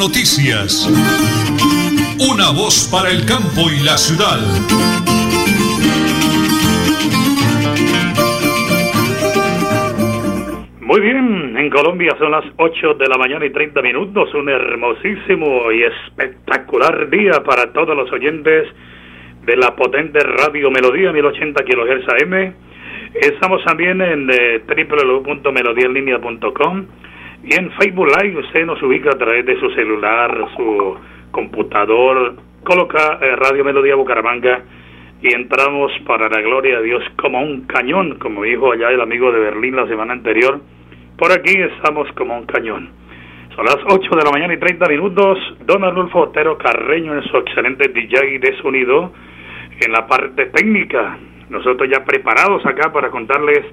Noticias. Una voz para el campo y la ciudad. Muy bien, en Colombia son las 8 de la mañana y 30 minutos, un hermosísimo y espectacular día para todos los oyentes de la potente radio Melodía 1080 kHz AM. Estamos también en eh, www.melodiaenlinea.com y en Facebook Live usted nos ubica a través de su celular, su computador, coloca eh, Radio Melodía Bucaramanga y entramos para la gloria de Dios como un cañón, como dijo allá el amigo de Berlín la semana anterior por aquí estamos como un cañón. Son las 8 de la mañana y 30 minutos. Don Arnulfo Otero Carreño en su excelente DJ de sonido en la parte técnica. Nosotros ya preparados acá para contarles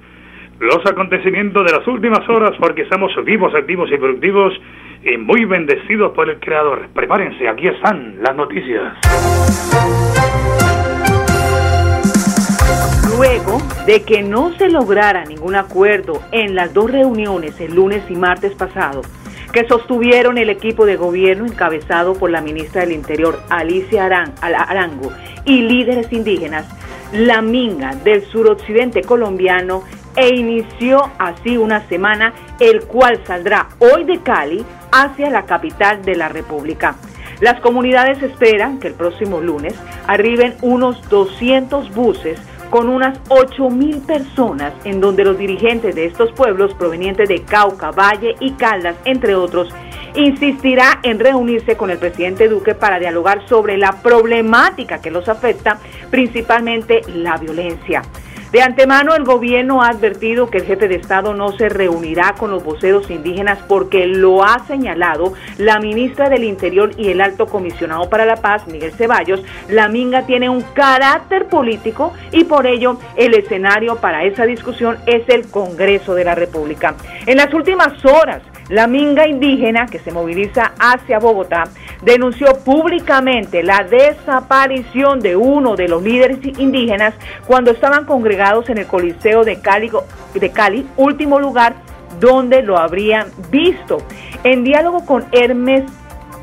los acontecimientos de las últimas horas porque estamos vivos, activos y productivos y muy bendecidos por el Creador. Prepárense, aquí están las noticias. Luego de que no se lograra ningún acuerdo en las dos reuniones el lunes y martes pasado, que sostuvieron el equipo de gobierno encabezado por la ministra del Interior, Alicia Arango, y líderes indígenas, la Minga del suroccidente colombiano e inició así una semana, el cual saldrá hoy de Cali hacia la capital de la República. Las comunidades esperan que el próximo lunes arriben unos 200 buses con unas 8 mil personas en donde los dirigentes de estos pueblos provenientes de Cauca, Valle y Caldas, entre otros, insistirá en reunirse con el presidente Duque para dialogar sobre la problemática que los afecta, principalmente la violencia. De antemano, el gobierno ha advertido que el jefe de Estado no se reunirá con los voceros indígenas porque lo ha señalado la ministra del Interior y el alto comisionado para la paz, Miguel Ceballos. La Minga tiene un carácter político y por ello el escenario para esa discusión es el Congreso de la República. En las últimas horas, la minga indígena que se moviliza hacia Bogotá denunció públicamente la desaparición de uno de los líderes indígenas cuando estaban congregados en el Coliseo de Cali, de Cali último lugar donde lo habrían visto. En diálogo con Hermes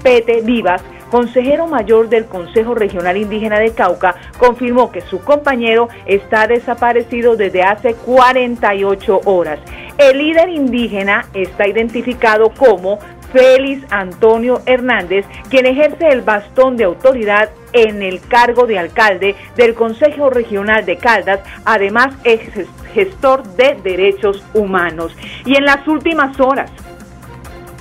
Pete Vivas, consejero mayor del Consejo Regional Indígena de Cauca, confirmó que su compañero está desaparecido desde hace 48 horas. El líder indígena está identificado como Félix Antonio Hernández, quien ejerce el bastón de autoridad en el cargo de alcalde del Consejo Regional de Caldas, además es gestor de derechos humanos. Y en las últimas horas,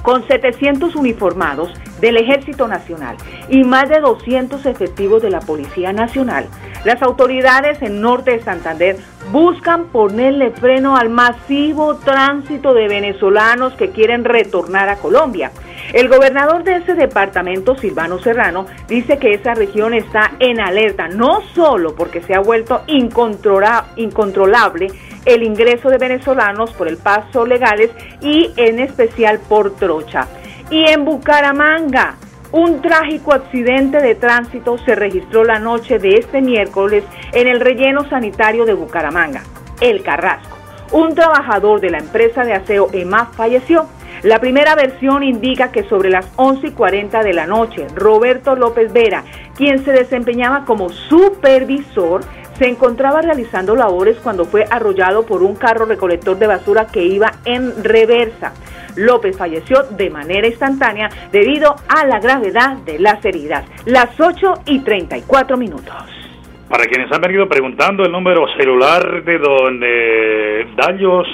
con 700 uniformados del Ejército Nacional y más de 200 efectivos de la Policía Nacional, las autoridades en norte de Santander buscan ponerle freno al masivo tránsito de venezolanos que quieren retornar a Colombia. El gobernador de ese departamento, Silvano Serrano, dice que esa región está en alerta, no solo porque se ha vuelto incontrolable el ingreso de venezolanos por el paso legales y en especial por trocha. Y en Bucaramanga, un trágico accidente de tránsito se registró la noche de este miércoles en el relleno sanitario de Bucaramanga, El Carrasco. Un trabajador de la empresa de aseo EMAF falleció. La primera versión indica que sobre las 11 y 40 de la noche, Roberto López Vera, quien se desempeñaba como supervisor, se encontraba realizando labores cuando fue arrollado por un carro recolector de basura que iba en reversa. López falleció de manera instantánea debido a la gravedad de las heridas. Las 8 y 34 minutos. Para quienes han venido preguntando el número celular de Dallos,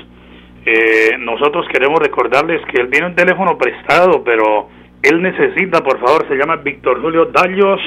eh, nosotros queremos recordarles que él tiene un teléfono prestado, pero él necesita, por favor, se llama Víctor Julio Dallos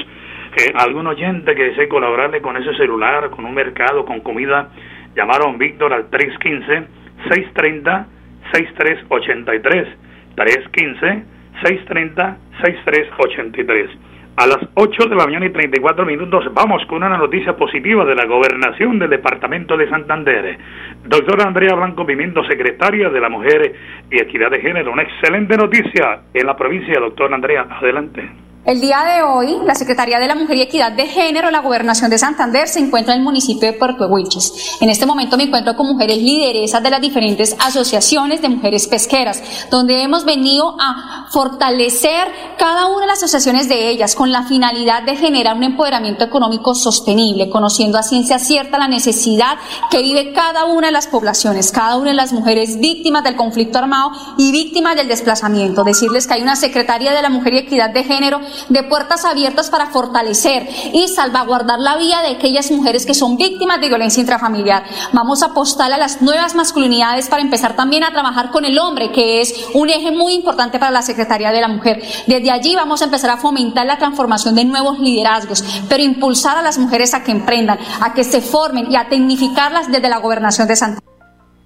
algún oyente que desee colaborarle con ese celular, con un mercado, con comida, llamaron Víctor al 315-630-6383. 315-630-6383. A las 8 de la mañana y 34 minutos vamos con una noticia positiva de la gobernación del departamento de Santander. Doctora Andrea Blanco Pimiento, secretaria de la Mujer y Equidad de Género. Una excelente noticia en la provincia, doctora Andrea. Adelante. El día de hoy, la Secretaría de la Mujer y Equidad de Género, la Gobernación de Santander, se encuentra en el municipio de Puerto Wilches. En este momento me encuentro con mujeres lideresas de las diferentes asociaciones de mujeres pesqueras, donde hemos venido a fortalecer cada una de las asociaciones de ellas con la finalidad de generar un empoderamiento económico sostenible, conociendo a ciencia cierta la necesidad que vive cada una de las poblaciones, cada una de las mujeres víctimas del conflicto armado y víctimas del desplazamiento. Decirles que hay una Secretaría de la Mujer y Equidad de Género de puertas abiertas para fortalecer y salvaguardar la vida de aquellas mujeres que son víctimas de violencia intrafamiliar. Vamos a apostar a las nuevas masculinidades para empezar también a trabajar con el hombre, que es un eje muy importante para la Secretaría de la Mujer. Desde allí vamos a empezar a fomentar la transformación de nuevos liderazgos, pero impulsar a las mujeres a que emprendan, a que se formen y a tecnificarlas desde la gobernación de Santa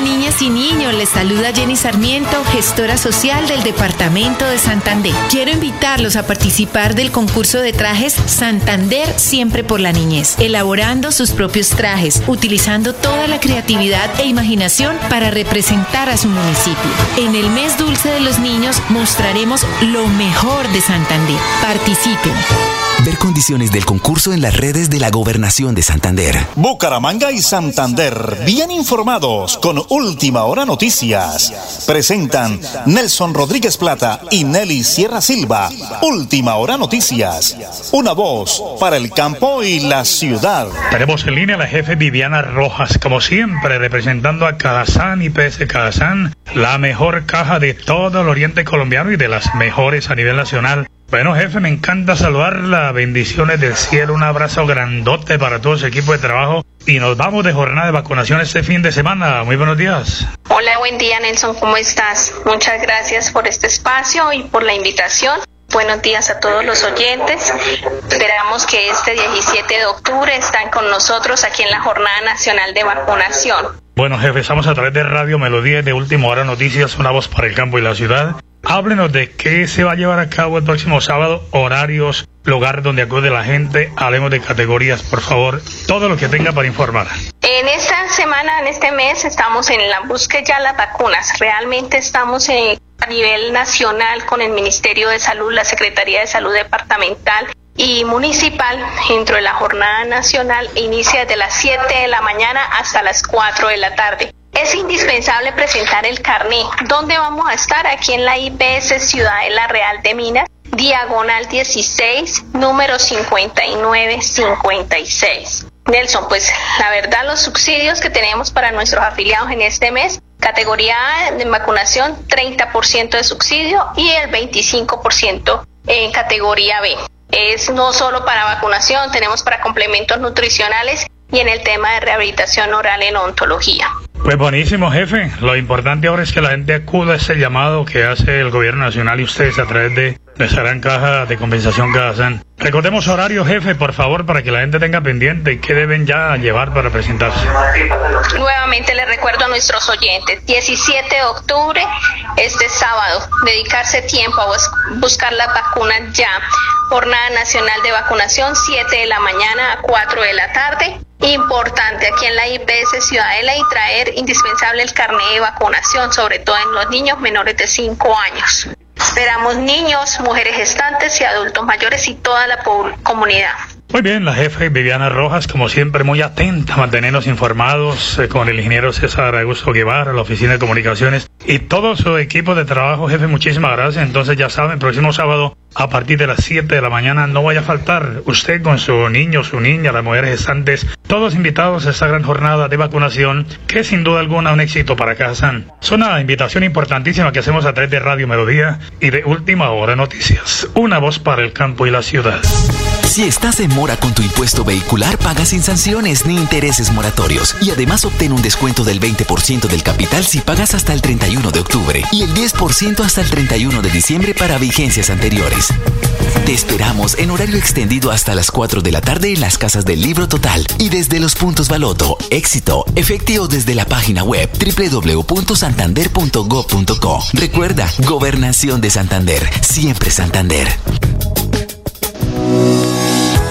niñas y niños, les saluda Jenny Sarmiento, gestora social del Departamento de Santander. Quiero invitarlos a participar del concurso de trajes Santander Siempre por la Niñez, elaborando sus propios trajes, utilizando toda la creatividad e imaginación para representar a su municipio. En el mes dulce de los niños mostraremos lo mejor de Santander. Participen. Ver condiciones del concurso en las redes de la Gobernación de Santander. Bucaramanga y Santander, bien informados con Última Hora Noticias. Presentan Nelson Rodríguez Plata y Nelly Sierra Silva. Última Hora Noticias. Una voz para el campo y la ciudad. Tenemos en línea a la jefe Viviana Rojas, como siempre, representando a Cajazán y PS Cajazán, la mejor caja de todo el oriente colombiano y de las mejores a nivel nacional. Bueno, jefe, me encanta saludarla. Bendiciones del cielo. Un abrazo grandote para todo su equipo de trabajo. Y nos vamos de jornada de vacunación este fin de semana. Muy buenos días. Hola, buen día, Nelson. ¿Cómo estás? Muchas gracias por este espacio y por la invitación. Buenos días a todos los oyentes. Esperamos que este 17 de octubre están con nosotros aquí en la Jornada Nacional de Vacunación. Bueno, jefe, estamos a través de Radio Melodía de Última Hora Noticias, una voz para el campo y la ciudad. Háblenos de qué se va a llevar a cabo el próximo sábado, horarios, lugares donde acude la gente, hablemos de categorías, por favor, todo lo que tenga para informar. En esta semana, en este mes, estamos en la búsqueda ya las vacunas. Realmente estamos a nivel nacional con el Ministerio de Salud, la Secretaría de Salud Departamental y municipal dentro de la jornada nacional inicia desde las 7 de la mañana hasta las 4 de la tarde. Es indispensable presentar el carné. ¿Dónde vamos a estar? Aquí en la IBS Ciudadela Real de Minas diagonal 16, número 5956. Nelson, pues la verdad los subsidios que tenemos para nuestros afiliados en este mes, categoría A de vacunación 30% de subsidio y el 25% en categoría B. Es no solo para vacunación, tenemos para complementos nutricionales y en el tema de rehabilitación oral en ontología. Pues buenísimo, jefe. Lo importante ahora es que la gente acuda a ese llamado que hace el gobierno nacional y ustedes a través de, esa gran caja de compensación que hacen. Recordemos horario, jefe, por favor, para que la gente tenga pendiente qué deben ya llevar para presentarse. Nuevamente le recuerdo a nuestros oyentes, 17 de octubre, este sábado, dedicarse tiempo a buscar la vacuna ya. Jornada Nacional de Vacunación, 7 de la mañana a 4 de la tarde. Importante aquí en la IPS Ciudadela y traer indispensable el carnet de vacunación, sobre todo en los niños menores de 5 años. Esperamos niños, mujeres gestantes y adultos mayores y toda la comunidad. Muy bien, la jefe Viviana Rojas, como siempre, muy atenta a mantenernos informados eh, con el ingeniero César Augusto Guevara, la Oficina de Comunicaciones y todo su equipo de trabajo. Jefe, muchísimas gracias. Entonces, ya saben, próximo sábado a partir de las 7 de la mañana no vaya a faltar usted con su niño, su niña, las mujeres gestantes, todos invitados a esta gran jornada de vacunación que sin duda alguna un éxito para Cajazán. Es una invitación importantísima que hacemos a través de Radio Melodía y de Última Hora Noticias. Una voz para el campo y la ciudad. Si estás en mora con tu impuesto vehicular, pagas sin sanciones ni intereses moratorios. Y además obtén un descuento del 20% del capital si pagas hasta el 31 de octubre y el 10% hasta el 31 de diciembre para vigencias anteriores. Te esperamos en horario extendido hasta las 4 de la tarde en las casas del Libro Total y desde los puntos Baloto, Éxito, efectivo desde la página web www.santander.gov.co. Recuerda, Gobernación de Santander, siempre Santander.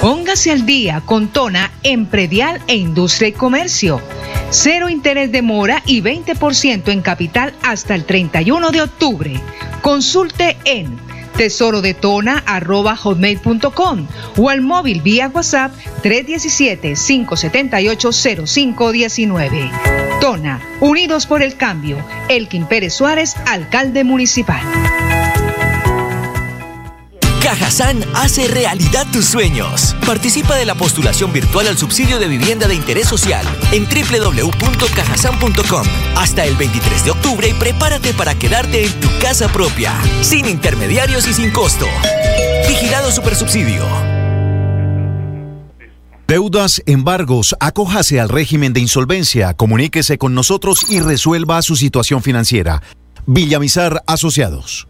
Póngase al día con Tona en predial e industria y comercio. Cero interés de mora y 20% en capital hasta el 31 de octubre. Consulte en tesorodetona.hotmail.com o al móvil vía WhatsApp 317-578-0519. Tona, Unidos por el Cambio. Elkin Pérez Suárez, alcalde municipal. Cajazán hace realidad tus sueños. Participa de la postulación virtual al subsidio de vivienda de interés social en www.cajazán.com hasta el 23 de octubre y prepárate para quedarte en tu casa propia, sin intermediarios y sin costo. Vigilado Supersubsidio. Deudas, embargos, acójase al régimen de insolvencia, comuníquese con nosotros y resuelva su situación financiera. Villamizar Asociados.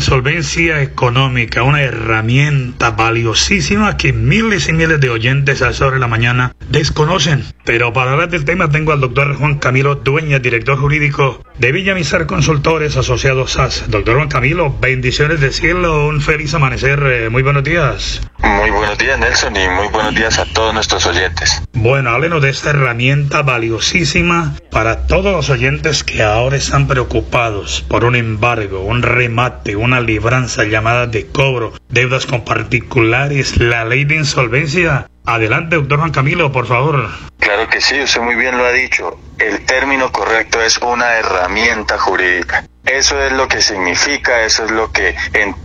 De insolvencia económica, una herramienta valiosísima que miles y miles de oyentes a esa la mañana desconocen. Pero para hablar del tema tengo al doctor Juan Camilo Dueña, director jurídico de Villamizar Consultores Asociados SAS. Doctor Juan Camilo, bendiciones de cielo, un feliz amanecer, eh, muy buenos días. Muy buenos días Nelson y muy buenos días a todos nuestros oyentes. Bueno, háblenos de esta herramienta valiosísima para todos los oyentes que ahora están preocupados por un embargo, un remate, una libranza llamada de cobro, deudas con particulares, la ley de insolvencia. Adelante, doctor Juan Camilo, por favor. Claro que sí, usted muy bien lo ha dicho. El término correcto es una herramienta jurídica. Eso es lo que significa, eso es lo que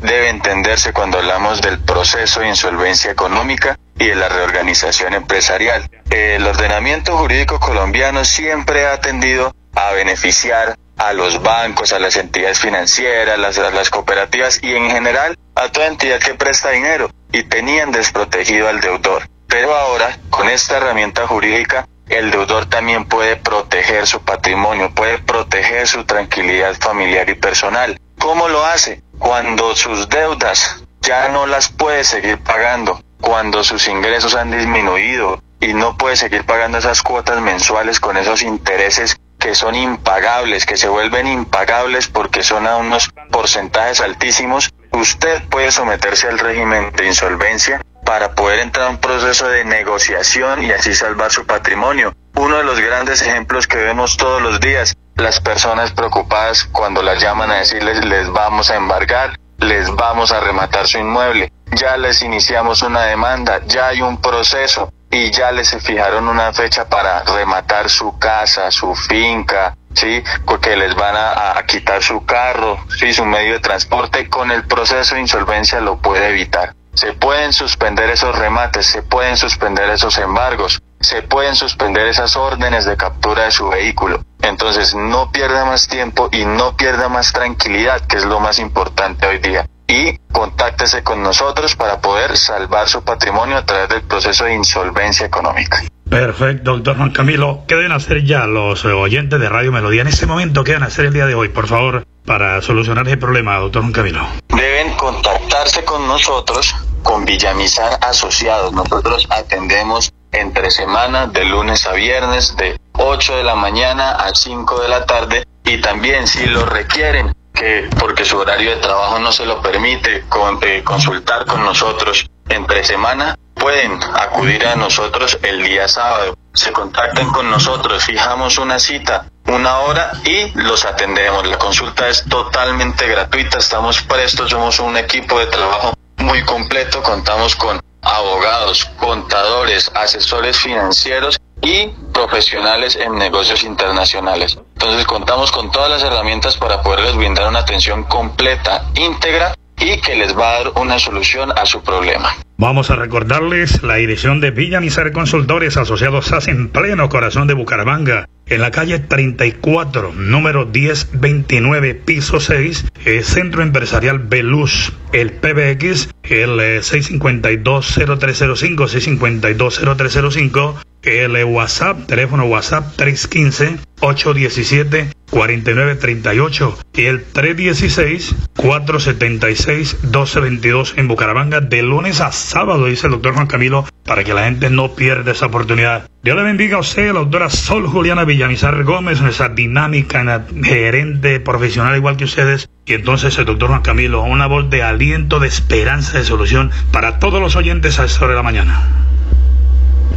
debe entenderse cuando hablamos del proceso de insolvencia económica y de la reorganización empresarial. El ordenamiento jurídico colombiano siempre ha tendido a beneficiar a los bancos, a las entidades financieras, las, a las cooperativas y en general a toda entidad que presta dinero y tenían desprotegido al deudor. Pero ahora, con esta herramienta jurídica, el deudor también puede proteger su patrimonio, puede proteger su tranquilidad familiar y personal. ¿Cómo lo hace? Cuando sus deudas ya no las puede seguir pagando, cuando sus ingresos han disminuido y no puede seguir pagando esas cuotas mensuales con esos intereses que son impagables, que se vuelven impagables porque son a unos porcentajes altísimos, usted puede someterse al régimen de insolvencia para poder entrar a un proceso de negociación y así salvar su patrimonio. Uno de los grandes ejemplos que vemos todos los días, las personas preocupadas cuando las llaman a decirles les vamos a embargar, les vamos a rematar su inmueble, ya les iniciamos una demanda, ya hay un proceso y ya les fijaron una fecha para rematar su casa, su finca, sí, porque les van a, quitar su carro, sí, su medio de transporte, con el proceso de insolvencia lo puede evitar. Se pueden suspender esos remates, se pueden suspender esos embargos, se pueden suspender esas órdenes de captura de su vehículo. Entonces no pierda más tiempo y no pierda más tranquilidad, que es lo más importante hoy día. Y contáctese con nosotros para poder salvar su patrimonio a través del proceso de insolvencia económica. Perfecto, doctor Juan Camilo. ¿Qué deben hacer ya los oyentes de Radio Melodía en este momento? ¿Qué deben hacer el día de hoy, por favor, para solucionar ese problema, doctor Juan Camilo? Deben contactarse con nosotros, con Villamizar Asociados. Nosotros atendemos entre semanas, de lunes a viernes, de 8 de la mañana a 5 de la tarde. Y también, si lo requieren, que porque su horario de trabajo no se lo permite, eh, consultar con nosotros entre semana, pueden acudir a nosotros el día sábado. Se contactan con nosotros, fijamos una cita, una hora y los atendemos. La consulta es totalmente gratuita, estamos prestos, somos un equipo de trabajo muy completo, contamos con abogados, contadores, asesores financieros y profesionales en negocios internacionales. Entonces contamos con todas las herramientas para poderles brindar una atención completa, íntegra y que les va a dar una solución a su problema. Vamos a recordarles la dirección de Villa Mizar Consultores Asociados SAS en pleno corazón de Bucaramanga, en la calle 34, número 1029, piso 6, el Centro Empresarial Beluz, el PBX, el 652-0305, eh, 652-0305, el WhatsApp, teléfono WhatsApp 315-817-4938 y el 316-476-1222 en Bucaramanga de lunes a sábado, dice el doctor Juan Camilo, para que la gente no pierda esa oportunidad. Dios le bendiga a usted, la doctora Sol Juliana Villamizar Gómez, nuestra dinámica gerente profesional igual que ustedes. Y entonces el doctor Juan Camilo, una voz de aliento, de esperanza, de solución para todos los oyentes a esta hora de la mañana.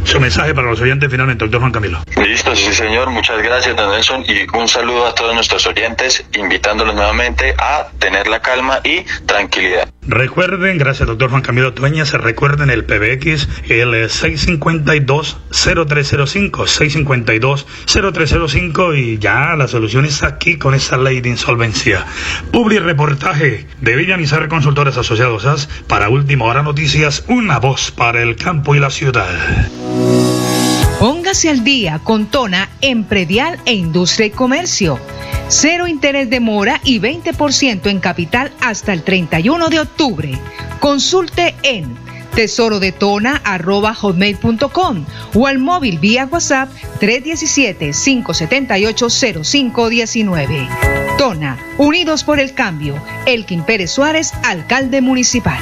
Su mensaje para los oyentes finalmente, doctor Juan Camilo. Listo, sí señor, muchas gracias, don Nelson, y un saludo a todos nuestros oyentes, invitándolos nuevamente a tener la calma y tranquilidad. Recuerden, gracias doctor Juan Camilo Tueña, se recuerden el PBX, el 652-0305, 652-0305 y ya la solución está aquí con esa ley de insolvencia. Publi reportaje de Villanizar Consultores Asociados para Última Hora Noticias, una voz para el campo y la ciudad. Póngase al día con Tona en predial e industria y comercio. Cero interés de mora y 20% en capital hasta el 31 de octubre. Consulte en tesorodetona.com o al móvil vía WhatsApp 317-578-0519. Tona, Unidos por el Cambio. Elkin Pérez Suárez, alcalde municipal.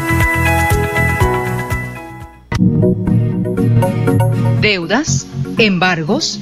Deudas, embargos,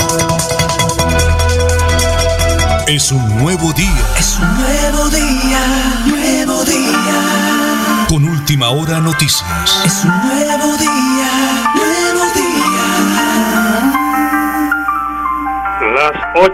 Es un nuevo día. Es un nuevo día, nuevo día. Con última hora noticias. Es un nuevo día, nuevo día. Las 8,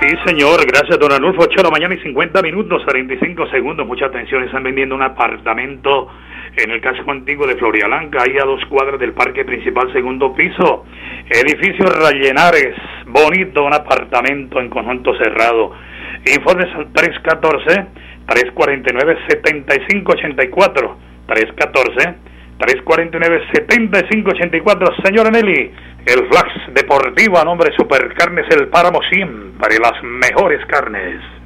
sí señor, gracias don Anulfo, 8 de la mañana y 50 minutos, 45 segundos, mucha atención, están vendiendo un apartamento en el casco antiguo de Florialanca, ahí a dos cuadras del parque principal, segundo piso. Edificio Rayenares, bonito, un apartamento en conjunto cerrado. Informes al 314-349-7584. 314-349-7584. Señora Nelly, el Flax Deportivo a nombre de Supercarnes El Páramo para las mejores carnes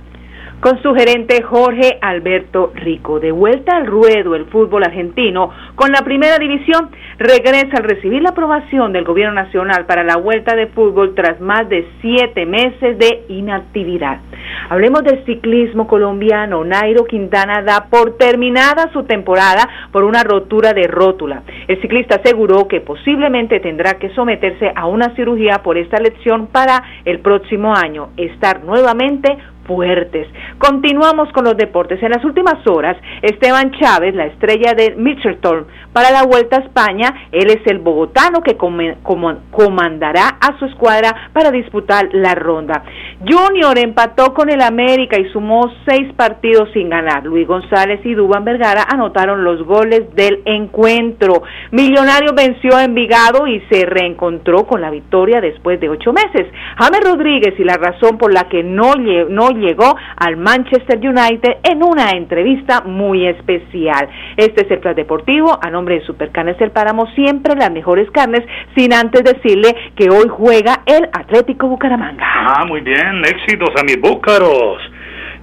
con su gerente Jorge Alberto Rico. De vuelta al ruedo el fútbol argentino con la primera división, regresa al recibir la aprobación del gobierno nacional para la vuelta de fútbol tras más de siete meses de inactividad. Hablemos del ciclismo colombiano. Nairo Quintana da por terminada su temporada por una rotura de rótula. El ciclista aseguró que posiblemente tendrá que someterse a una cirugía por esta lesión para el próximo año estar nuevamente fuertes. Continuamos con los deportes. En las últimas horas, Esteban Chávez, la estrella de Mitchelton para la Vuelta a España, él es el bogotano que comandará a su escuadra para disputar la ronda. Junior empató con el América y sumó seis partidos sin ganar. Luis González y Duban Vergara anotaron los goles del encuentro. Millonario venció a Envigado y se reencontró con la victoria después de ocho meses. James Rodríguez y la razón por la que no, no llegó al Manchester United en una entrevista muy especial. Este es el plan deportivo a nombre de Supercarnes El Páramo, siempre las mejores carnes, sin antes decirle que hoy juega el Atlético Bucaramanga. Ah, muy bien, éxitos a mis búcaros.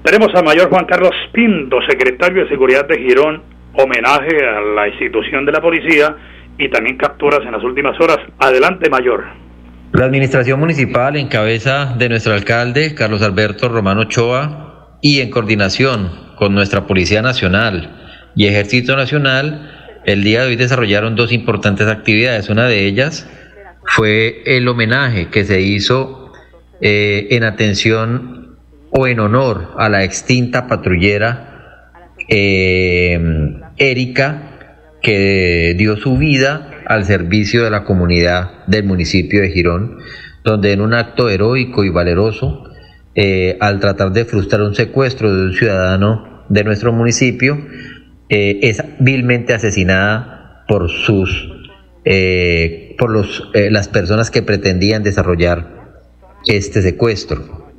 Tenemos al mayor Juan Carlos Pinto, secretario de Seguridad de Girón, homenaje a la institución de la policía y también capturas en las últimas horas. Adelante, mayor. La administración municipal en cabeza de nuestro alcalde, Carlos Alberto Romano Ochoa, y en coordinación con nuestra Policía Nacional y Ejército Nacional, el día de hoy desarrollaron dos importantes actividades. Una de ellas fue el homenaje que se hizo eh, en atención o en honor a la extinta patrullera eh, Erika, que dio su vida al servicio de la comunidad del municipio de Girón, donde en un acto heroico y valeroso, eh, al tratar de frustrar un secuestro de un ciudadano de nuestro municipio, eh, es vilmente asesinada por sus eh, por los, las personas que pretendían desarrollar este secuestro.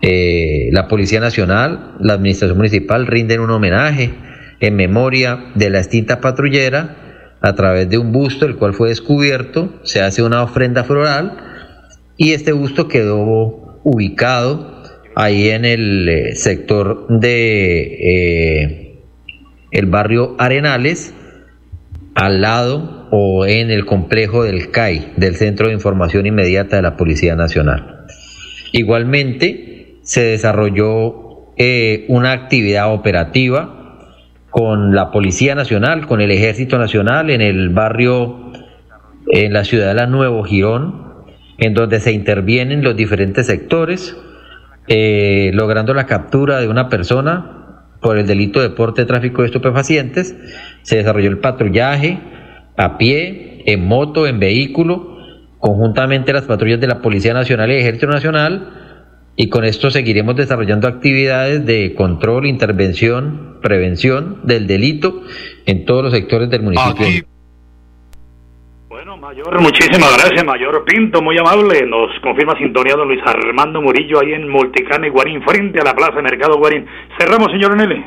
la Policía Nacional, la Administración Municipal rinden un homenaje en memoria de la extinta patrullera a través de un busto, el cual fue descubierto, se hace una ofrenda floral y este busto quedó ubicado ahí en el eh, sector de eh, el barrio Arenales, al lado o en el complejo del CAI, del Centro de Información Inmediata de la Policía Nacional. Igualmente, se desarrolló eh, una actividad operativa con la Policía Nacional, con el Ejército Nacional en el barrio, en la ciudad de Nuevo Girón, en donde se intervienen los diferentes sectores, eh, logrando la captura de una persona por el delito de porte tráfico de estupefacientes. Se desarrolló el patrullaje a pie, en moto, en vehículo, conjuntamente las patrullas de la Policía Nacional y Ejército Nacional, y con esto seguiremos desarrollando actividades de control, intervención, prevención del delito en todos los sectores del municipio. Bueno, Mayor, muchísimas gracias, Mayor Pinto, muy amable. Nos confirma sintonía don Luis Armando Murillo ahí en Multicana y Guarín, frente a la Plaza Mercado Guarín. Cerramos, señor Nelly.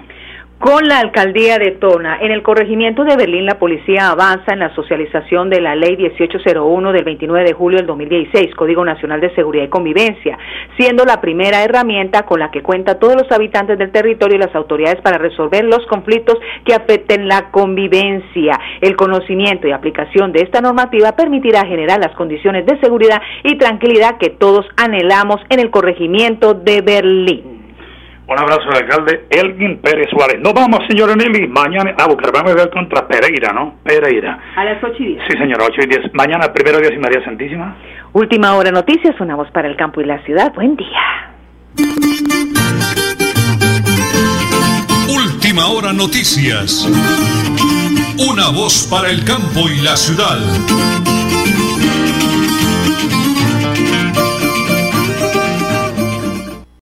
Con la alcaldía de Tona, en el corregimiento de Berlín, la policía avanza en la socialización de la ley 1801 del 29 de julio del 2016, Código Nacional de Seguridad y Convivencia, siendo la primera herramienta con la que cuenta todos los habitantes del territorio y las autoridades para resolver los conflictos que afecten la convivencia. El conocimiento y aplicación de esta normativa permitirá generar las condiciones de seguridad y tranquilidad que todos anhelamos en el corregimiento de Berlín. Un abrazo al alcalde Elgin Pérez Suárez. Nos vamos, señor Nelly, mañana a Bucaramanga ver contra Pereira, ¿no? Pereira. A las 8 y 10. Sí, señora, 8 y 10. Mañana, primero Dios y María Santísima. Última hora noticias, sonamos para el campo y la ciudad. Buen día. Última hora noticias. Una voz para el campo y la ciudad.